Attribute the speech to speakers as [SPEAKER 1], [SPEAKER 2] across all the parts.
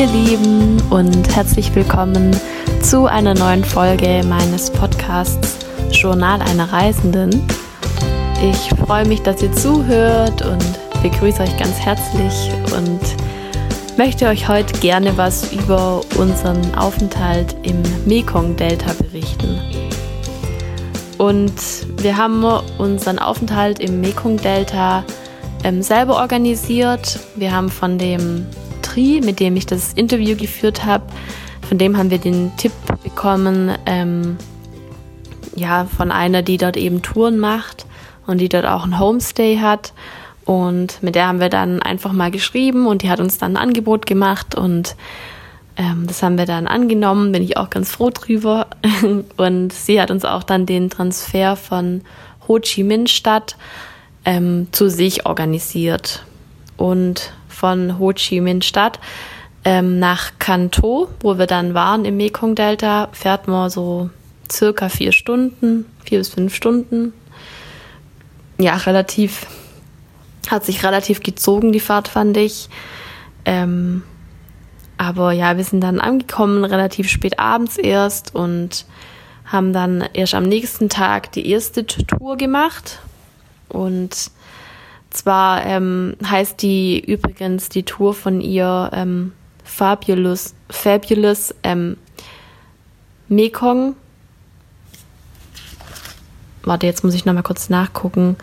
[SPEAKER 1] Ihr Lieben und herzlich willkommen zu einer neuen Folge meines Podcasts Journal einer Reisenden. Ich freue mich, dass ihr zuhört und begrüße euch ganz herzlich und möchte euch heute gerne was über unseren Aufenthalt im Mekong-Delta berichten. Und wir haben unseren Aufenthalt im Mekong-Delta ähm, selber organisiert. Wir haben von dem Tri, mit dem ich das Interview geführt habe, von dem haben wir den Tipp bekommen, ähm, ja, von einer, die dort eben Touren macht und die dort auch ein Homestay hat. Und mit der haben wir dann einfach mal geschrieben und die hat uns dann ein Angebot gemacht und ähm, das haben wir dann angenommen, bin ich auch ganz froh drüber. und sie hat uns auch dann den Transfer von Ho Chi Minh Stadt ähm, zu sich organisiert. Und von Ho Chi Minh Stadt ähm, nach Kanto, wo wir dann waren im Mekong-Delta, fährt man so circa vier Stunden, vier bis fünf Stunden. Ja, relativ, hat sich relativ gezogen, die Fahrt, fand ich. Ähm, aber ja, wir sind dann angekommen, relativ spät abends erst und haben dann erst am nächsten Tag die erste Tour gemacht. Und zwar ähm, heißt die übrigens die Tour von ihr ähm, Fabulous, Fabulous ähm, Mekong. Warte, jetzt muss ich nochmal kurz nachgucken.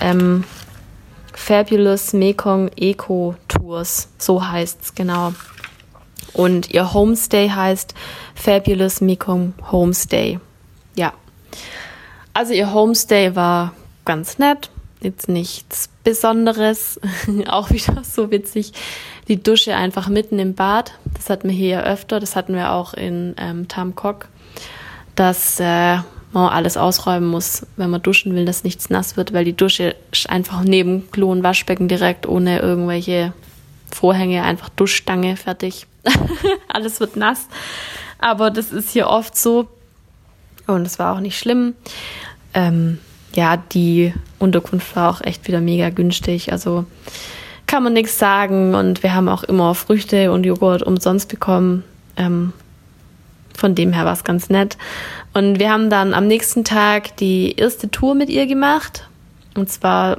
[SPEAKER 1] Ähm, Fabulous Mekong Eco Tours, so heißt's genau. Und ihr Homestay heißt Fabulous Mekong Homestay. Ja. Also ihr Homestay war ganz nett, jetzt nichts Besonderes, auch wieder so witzig. Die Dusche einfach mitten im Bad, das hatten wir hier öfter, das hatten wir auch in ähm, Tamkok, dass äh, man alles ausräumen muss, wenn man duschen will, dass nichts nass wird, weil die Dusche einfach neben Klo und Waschbecken direkt ohne irgendwelche Vorhänge, einfach Duschstange, fertig. alles wird nass. Aber das ist hier oft so und es war auch nicht schlimm. Ähm, ja, die Unterkunft war auch echt wieder mega günstig. Also kann man nichts sagen. Und wir haben auch immer Früchte und Joghurt umsonst bekommen. Ähm, von dem her war es ganz nett. Und wir haben dann am nächsten Tag die erste Tour mit ihr gemacht. Und zwar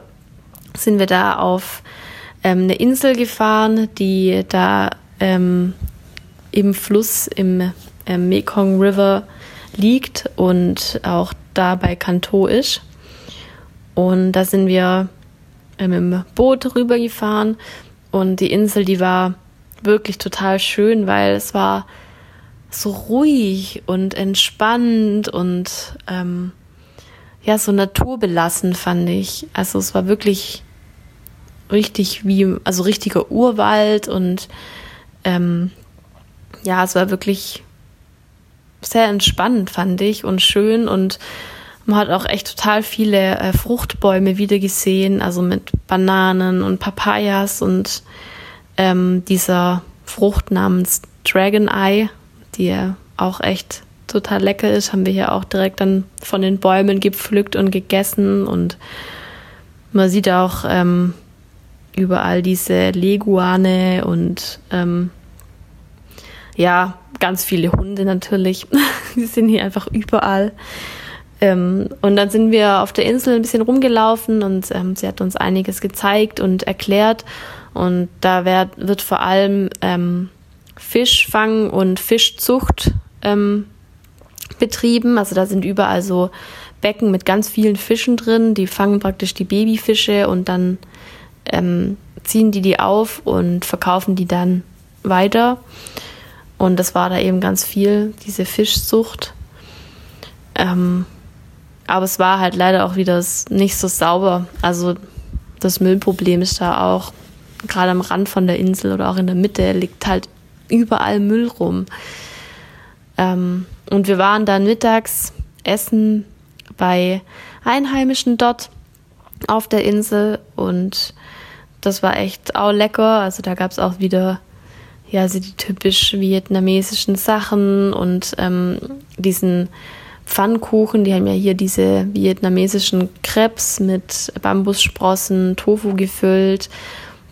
[SPEAKER 1] sind wir da auf ähm, eine Insel gefahren, die da ähm, im Fluss im ähm, Mekong River liegt und auch da bei Kanto ist. Und da sind wir ähm, im Boot rübergefahren und die Insel, die war wirklich total schön, weil es war so ruhig und entspannt und ähm, ja, so naturbelassen fand ich. Also es war wirklich richtig wie, also richtiger Urwald und ähm, ja, es war wirklich sehr entspannend, fand ich, und schön und man hat auch echt total viele äh, Fruchtbäume wieder gesehen, also mit Bananen und Papayas und ähm, dieser Frucht namens Dragon Eye, die auch echt total lecker ist, haben wir hier auch direkt dann von den Bäumen gepflückt und gegessen und man sieht auch ähm, überall diese Leguane und ähm, ja, ganz viele Hunde natürlich. Die sind hier einfach überall. Ähm, und dann sind wir auf der Insel ein bisschen rumgelaufen und ähm, sie hat uns einiges gezeigt und erklärt. Und da werd, wird vor allem ähm, Fischfang und Fischzucht ähm, betrieben. Also da sind überall so Becken mit ganz vielen Fischen drin. Die fangen praktisch die Babyfische und dann ähm, ziehen die die auf und verkaufen die dann weiter. Und das war da eben ganz viel, diese Fischzucht. Ähm, aber es war halt leider auch wieder nicht so sauber. Also das Müllproblem ist da auch, gerade am Rand von der Insel oder auch in der Mitte, liegt halt überall Müll rum. Ähm, und wir waren dann mittags essen bei Einheimischen dort auf der Insel und das war echt auch lecker. Also da gab es auch wieder ja, so die typisch vietnamesischen Sachen und ähm, diesen Pfannkuchen, die haben ja hier diese vietnamesischen Crepes mit Bambussprossen, Tofu gefüllt.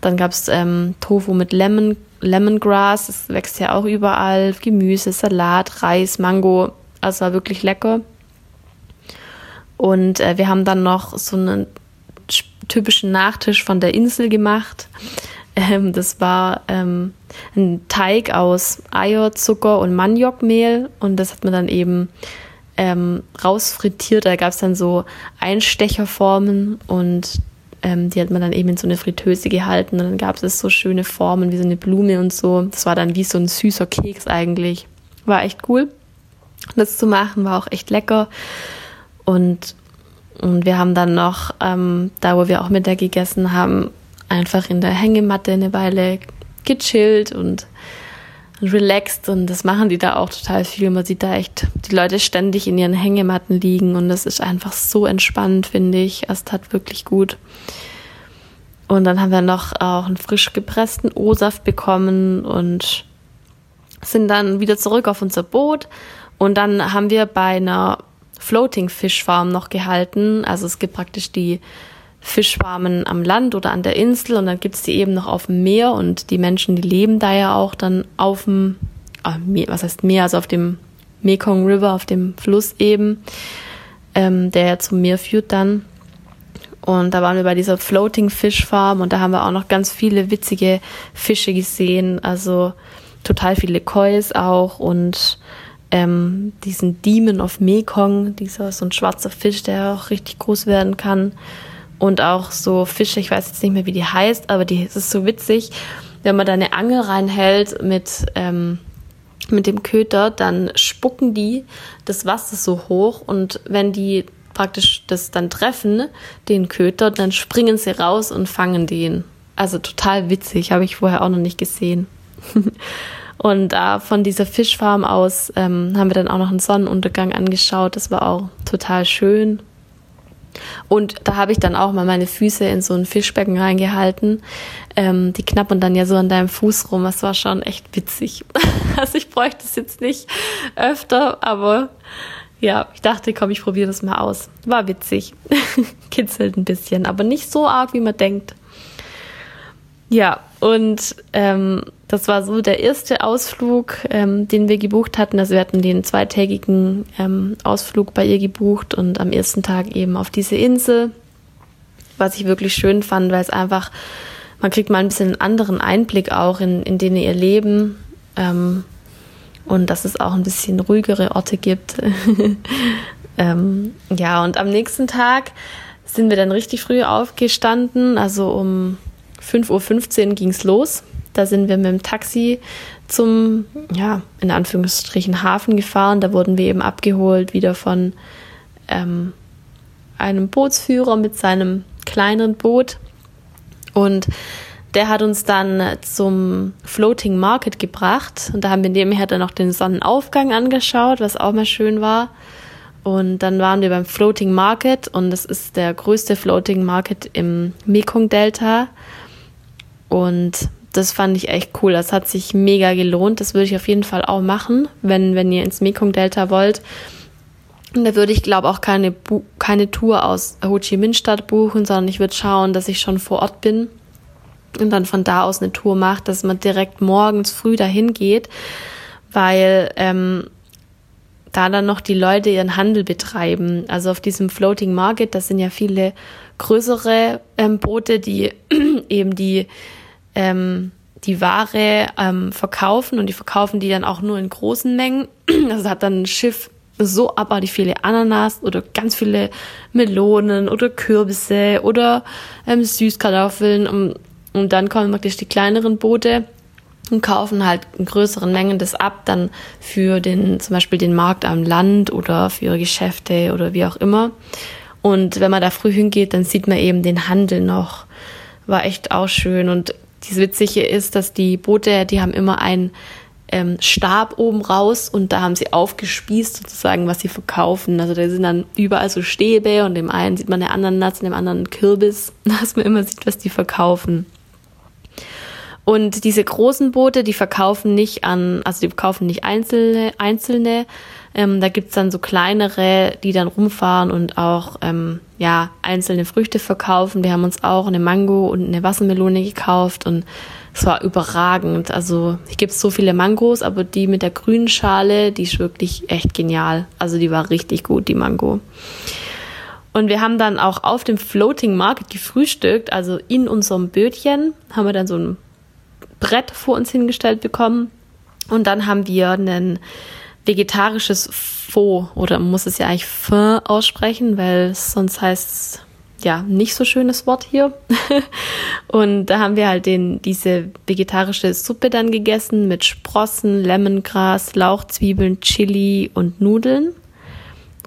[SPEAKER 1] Dann gab es ähm, Tofu mit Lemon Lemongrass, das wächst ja auch überall, Gemüse, Salat, Reis, Mango, also war wirklich lecker. Und äh, wir haben dann noch so einen typischen Nachtisch von der Insel gemacht. Ähm, das war ähm, ein Teig aus Eier, Zucker und Maniokmehl und das hat man dann eben ähm, rausfrittiert. Da gab es dann so Einstecherformen und ähm, die hat man dann eben in so eine Fritteuse gehalten. Und dann gab es so schöne Formen wie so eine Blume und so. Das war dann wie so ein süßer Keks eigentlich. War echt cool. Das zu machen war auch echt lecker. Und, und wir haben dann noch, ähm, da wo wir auch Mittag gegessen haben, einfach in der Hängematte eine Weile gechillt und relaxed und das machen die da auch total viel. Man sieht da echt die Leute ständig in ihren Hängematten liegen und das ist einfach so entspannt, finde ich. Es tat wirklich gut. Und dann haben wir noch auch einen frisch gepressten O-Saft bekommen und sind dann wieder zurück auf unser Boot. Und dann haben wir bei einer Floating Fish Farm noch gehalten. Also es gibt praktisch die Fischfarmen am Land oder an der Insel und dann gibt es die eben noch auf dem Meer und die Menschen, die leben da ja auch dann auf dem, ah, was heißt Meer, also auf dem Mekong River, auf dem Fluss eben, ähm, der ja zum Meer führt dann. Und da waren wir bei dieser Floating Fish Farm und da haben wir auch noch ganz viele witzige Fische gesehen, also total viele Kois auch und ähm, diesen Demon of Mekong, dieser so ein schwarzer Fisch, der auch richtig groß werden kann und auch so Fische, ich weiß jetzt nicht mehr, wie die heißt, aber die ist so witzig, wenn man da eine Angel reinhält mit, ähm, mit dem Köter, dann spucken die das Wasser so hoch und wenn die praktisch das dann treffen, den Köter, dann springen sie raus und fangen den. Also total witzig, habe ich vorher auch noch nicht gesehen. und da von dieser Fischfarm aus ähm, haben wir dann auch noch einen Sonnenuntergang angeschaut. Das war auch total schön. Und da habe ich dann auch mal meine Füße in so ein Fischbecken reingehalten. Ähm, die knappern dann ja so an deinem Fuß rum. Das war schon echt witzig. also ich bräuchte es jetzt nicht öfter, aber ja, ich dachte, komm, ich probiere das mal aus. War witzig. Kitzelt ein bisschen, aber nicht so arg, wie man denkt. Ja, und ähm, das war so der erste Ausflug, ähm, den wir gebucht hatten. Also wir hatten den zweitägigen ähm, Ausflug bei ihr gebucht und am ersten Tag eben auf diese Insel, was ich wirklich schön fand, weil es einfach, man kriegt mal ein bisschen einen anderen Einblick auch in, in denen ihr Leben ähm, und dass es auch ein bisschen ruhigere Orte gibt. ähm, ja, und am nächsten Tag sind wir dann richtig früh aufgestanden, also um 5.15 Uhr ging es los. Da sind wir mit dem Taxi zum, ja, in Anführungsstrichen Hafen gefahren. Da wurden wir eben abgeholt, wieder von ähm, einem Bootsführer mit seinem kleineren Boot. Und der hat uns dann zum Floating Market gebracht. Und da haben wir nebenher dann noch den Sonnenaufgang angeschaut, was auch mal schön war. Und dann waren wir beim Floating Market und das ist der größte Floating Market im Mekong Delta. Und das fand ich echt cool. Das hat sich mega gelohnt. Das würde ich auf jeden Fall auch machen, wenn, wenn ihr ins Mekong-Delta wollt. Und da würde ich, glaube auch keine, keine Tour aus Ho Chi Minh-Stadt buchen, sondern ich würde schauen, dass ich schon vor Ort bin und dann von da aus eine Tour macht, dass man direkt morgens früh dahin geht, weil ähm, da dann noch die Leute ihren Handel betreiben. Also auf diesem Floating Market, das sind ja viele größere ähm, Boote, die eben die ähm, die Ware ähm, verkaufen und die verkaufen die dann auch nur in großen Mengen. Also hat dann ein Schiff so abartig viele Ananas oder ganz viele Melonen oder Kürbisse oder ähm, Süßkartoffeln und, und dann kommen wirklich die kleineren Boote und kaufen halt in größeren Mengen das ab, dann für den, zum Beispiel den Markt am Land oder für ihre Geschäfte oder wie auch immer. Und wenn man da früh hingeht, dann sieht man eben den Handel noch. War echt auch schön. Und das Witzige ist, dass die Boote, die haben immer einen ähm, Stab oben raus und da haben sie aufgespießt sozusagen, was sie verkaufen. Also da sind dann überall so Stäbe und dem einen sieht man eine Ananas, dem anderen Kürbis, dass man immer sieht, was die verkaufen. Und diese großen Boote, die verkaufen nicht an, also die verkaufen nicht einzelne, einzelne Ähm, da gibt's dann so kleinere, die dann rumfahren und auch ähm, ja, einzelne Früchte verkaufen. Wir haben uns auch eine Mango und eine Wassermelone gekauft und es war überragend. Also ich gibt so viele Mangos, aber die mit der grünen Schale, die ist wirklich echt genial. Also die war richtig gut, die Mango. Und wir haben dann auch auf dem Floating Market gefrühstückt, also in unserem Bötchen haben wir dann so ein Brett vor uns hingestellt bekommen. Und dann haben wir ein vegetarisches Faux, oder muss es ja eigentlich Fin aussprechen, weil sonst heißt es ja nicht so schönes Wort hier. und da haben wir halt den, diese vegetarische Suppe dann gegessen mit Sprossen, Lemongras, Lauchzwiebeln, Chili und Nudeln.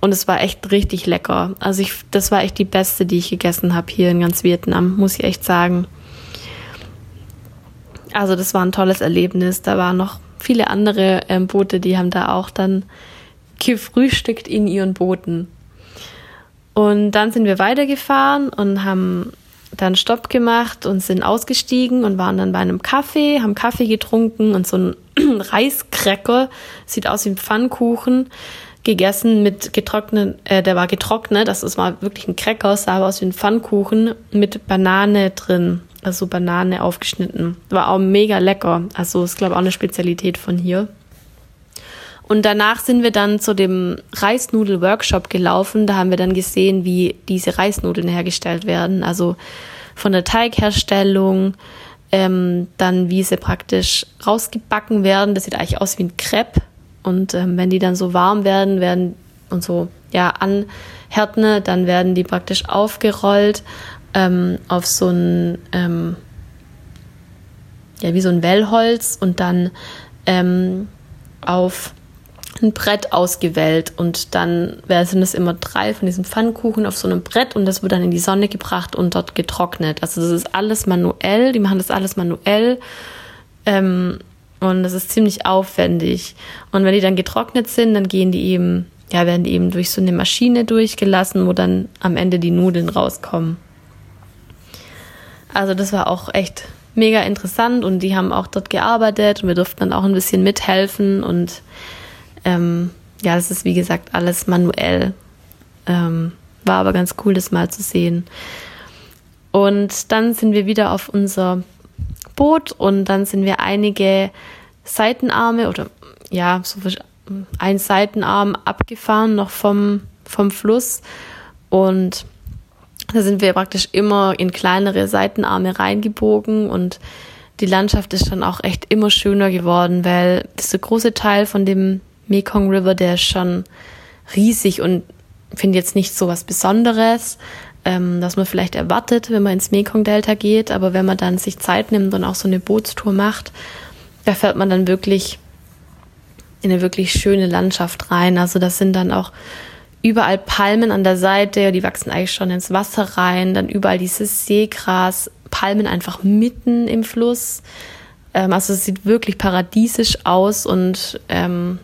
[SPEAKER 1] Und es war echt richtig lecker. Also ich, das war echt die beste, die ich gegessen habe hier in ganz Vietnam, muss ich echt sagen. Also das war ein tolles Erlebnis. Da waren noch viele andere ähm, Boote, die haben da auch dann gefrühstückt in ihren Booten. Und dann sind wir weitergefahren und haben dann Stopp gemacht und sind ausgestiegen und waren dann bei einem Kaffee, haben Kaffee getrunken und so ein Reiskräcker, sieht aus wie ein Pfannkuchen gegessen mit getrocknet, äh, der war getrocknet, das mal wirklich ein Cracker, sah aus wie ein Pfannkuchen mit Banane drin, also Banane aufgeschnitten. War auch mega lecker, also ist glaube ich auch eine Spezialität von hier. Und danach sind wir dann zu dem Reisnudel-Workshop gelaufen. Da haben wir dann gesehen, wie diese Reisnudeln hergestellt werden. Also von der Teigherstellung, ähm, dann wie sie praktisch rausgebacken werden. Das sieht eigentlich aus wie ein Crepe. Und ähm, wenn die dann so warm werden, werden und so ja anhärten, dann werden die praktisch aufgerollt ähm, auf so ein ähm, ja wie so ein Wellholz und dann ähm, auf ein Brett ausgewählt und dann sind es immer drei von diesen Pfannkuchen auf so einem Brett und das wird dann in die Sonne gebracht und dort getrocknet. Also das ist alles manuell, die machen das alles manuell. Ähm, und das ist ziemlich aufwendig. Und wenn die dann getrocknet sind, dann gehen die eben, ja, werden die eben durch so eine Maschine durchgelassen, wo dann am Ende die Nudeln rauskommen. Also das war auch echt mega interessant und die haben auch dort gearbeitet und wir durften dann auch ein bisschen mithelfen und ähm, ja, das ist wie gesagt alles manuell. Ähm, war aber ganz cool, das mal zu sehen. Und dann sind wir wieder auf unser Boot und dann sind wir einige Seitenarme oder ja, so ein Seitenarm abgefahren noch vom, vom Fluss und da sind wir praktisch immer in kleinere Seitenarme reingebogen und die Landschaft ist dann auch echt immer schöner geworden, weil dieser große Teil von dem Mekong River, der ist schon riesig und finde jetzt nicht so was Besonderes, ähm, dass man vielleicht erwartet, wenn man ins Mekong-Delta geht, aber wenn man dann sich Zeit nimmt und auch so eine Bootstour macht, da fährt man dann wirklich in eine wirklich schöne Landschaft rein. Also das sind dann auch überall Palmen an der Seite, die wachsen eigentlich schon ins Wasser rein, dann überall dieses Seegras, Palmen einfach mitten im Fluss. Ähm, also es sieht wirklich paradiesisch aus und ähm,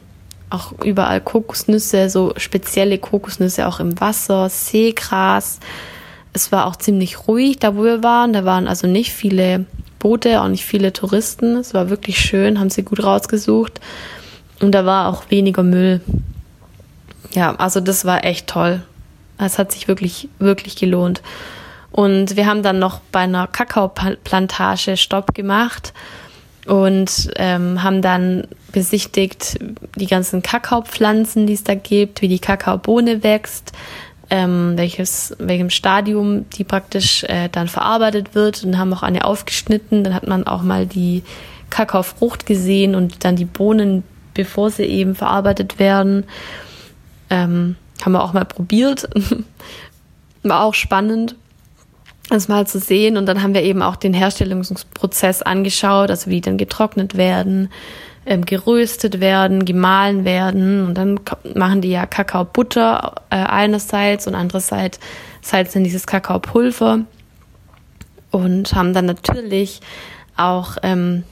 [SPEAKER 1] auch überall Kokosnüsse, so spezielle Kokosnüsse auch im Wasser, Seegras. Es war auch ziemlich ruhig, da wo wir waren. Da waren also nicht viele Boote, auch nicht viele Touristen. Es war wirklich schön, haben sie gut rausgesucht. Und da war auch weniger Müll. Ja, also das war echt toll. Es hat sich wirklich, wirklich gelohnt. Und wir haben dann noch bei einer Kakaoplantage Stopp gemacht und ähm, haben dann besichtigt die ganzen Kakaopflanzen, die es da gibt, wie die Kakaobohne wächst, ähm, welches, welchem Stadium die praktisch äh, dann verarbeitet wird und haben auch eine aufgeschnitten. Dann hat man auch mal die Kakaofrucht gesehen und dann die Bohnen, bevor sie eben verarbeitet werden. Ähm, haben wir auch mal probiert. War auch spannend das mal zu sehen. Und dann haben wir eben auch den Herstellungsprozess angeschaut, also wie dann getrocknet werden, ähm, geröstet werden, gemahlen werden. Und dann machen die ja Kakaobutter äh, einerseits und andererseits salzen dieses Kakaopulver. Und haben dann natürlich auch ähm,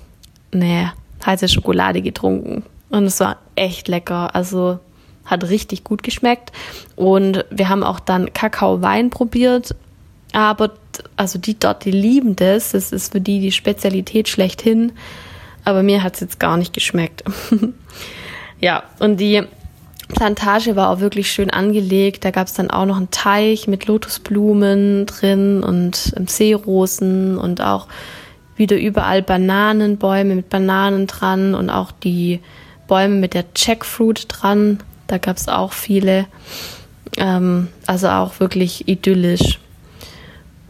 [SPEAKER 1] eine heiße Schokolade getrunken. Und es war echt lecker. Also hat richtig gut geschmeckt. Und wir haben auch dann Kakaowein probiert. Aber also die dort, die lieben das. Das ist für die die Spezialität schlechthin. Aber mir hat es jetzt gar nicht geschmeckt. ja, und die Plantage war auch wirklich schön angelegt. Da gab es dann auch noch einen Teich mit Lotusblumen drin und Seerosen und auch wieder überall Bananenbäume mit Bananen dran und auch die Bäume mit der Jackfruit dran. Da gab es auch viele. Ähm, also auch wirklich idyllisch.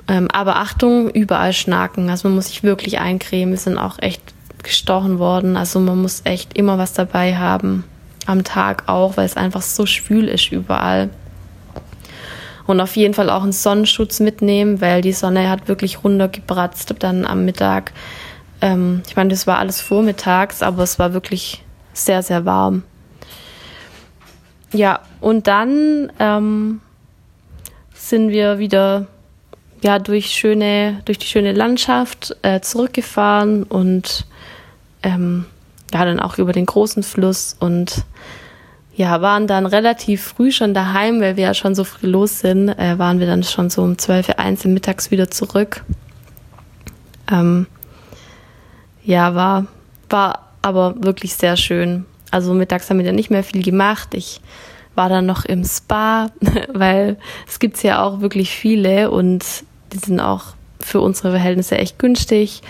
[SPEAKER 1] Ähm, aber Achtung, überall Schnaken. Also man muss sich wirklich eincremen. Wir sind auch echt gestochen worden. Also man muss echt immer was dabei haben. Am Tag auch, weil es einfach so schwül ist überall. Und auf jeden Fall auch einen Sonnenschutz mitnehmen, weil die Sonne hat wirklich runtergebratzt dann am Mittag. Ähm, ich meine, das war alles vormittags, aber es war wirklich sehr, sehr warm. Ja, und dann ähm, sind wir wieder ja durch schöne durch die schöne Landschaft äh, zurückgefahren und ähm, ja dann auch über den großen Fluss und ja waren dann relativ früh schon daheim, weil wir ja schon so früh los sind, äh, waren wir dann schon so um 12 Uhr mittags wieder zurück. Ähm, ja, war war aber wirklich sehr schön. Also mittags haben wir dann nicht mehr viel gemacht. Ich war dann noch im Spa, weil es gibt's ja auch wirklich viele und die sind auch für unsere Verhältnisse echt günstig.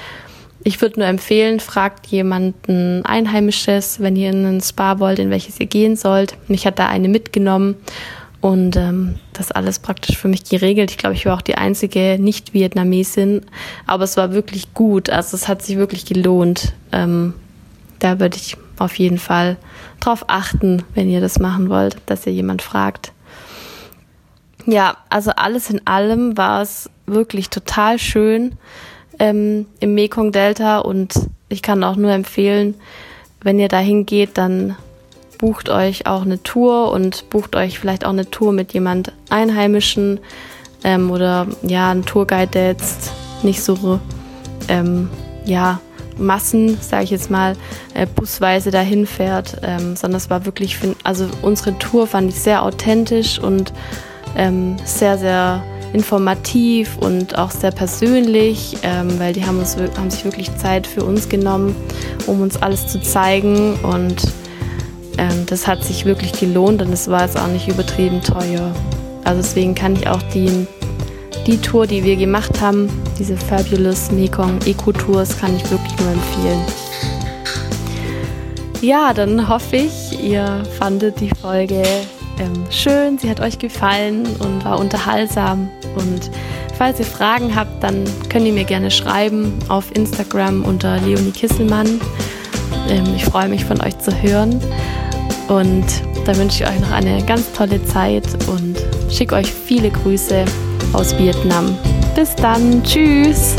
[SPEAKER 1] Ich würde nur empfehlen, fragt jemanden Einheimisches, wenn ihr in ein Spa wollt, in welches ihr gehen sollt. Und ich hatte da eine mitgenommen und ähm, das alles praktisch für mich geregelt. Ich glaube, ich war auch die einzige Nicht-Vietnamesin, aber es war wirklich gut. Also es hat sich wirklich gelohnt. Ähm, da würde ich auf jeden Fall drauf achten, wenn ihr das machen wollt, dass ihr jemand fragt. Ja, also alles in allem war es wirklich total schön ähm, im Mekong-Delta und ich kann auch nur empfehlen, wenn ihr da hingeht, dann bucht euch auch eine Tour und bucht euch vielleicht auch eine Tour mit jemand Einheimischen ähm, oder ja, ein Tourguide, der jetzt nicht so ähm, ja, Massen, sage ich jetzt mal, äh, busweise dahin fährt, ähm, sondern es war wirklich, also unsere Tour fand ich sehr authentisch und ähm, sehr, sehr informativ und auch sehr persönlich, ähm, weil die haben, uns, haben sich wirklich Zeit für uns genommen, um uns alles zu zeigen und ähm, das hat sich wirklich gelohnt und es war jetzt auch nicht übertrieben teuer. Also deswegen kann ich auch die die Tour, die wir gemacht haben, diese Fabulous Mekong Eco Tours, kann ich wirklich nur empfehlen. Ja, dann hoffe ich, ihr fandet die Folge ähm, schön, sie hat euch gefallen und war unterhaltsam. Und falls ihr Fragen habt, dann könnt ihr mir gerne schreiben auf Instagram unter Leonie Kisselmann. Ähm, ich freue mich von euch zu hören. Und da wünsche ich euch noch eine ganz tolle Zeit und schicke euch viele Grüße aus Vietnam. Bis dann, tschüss!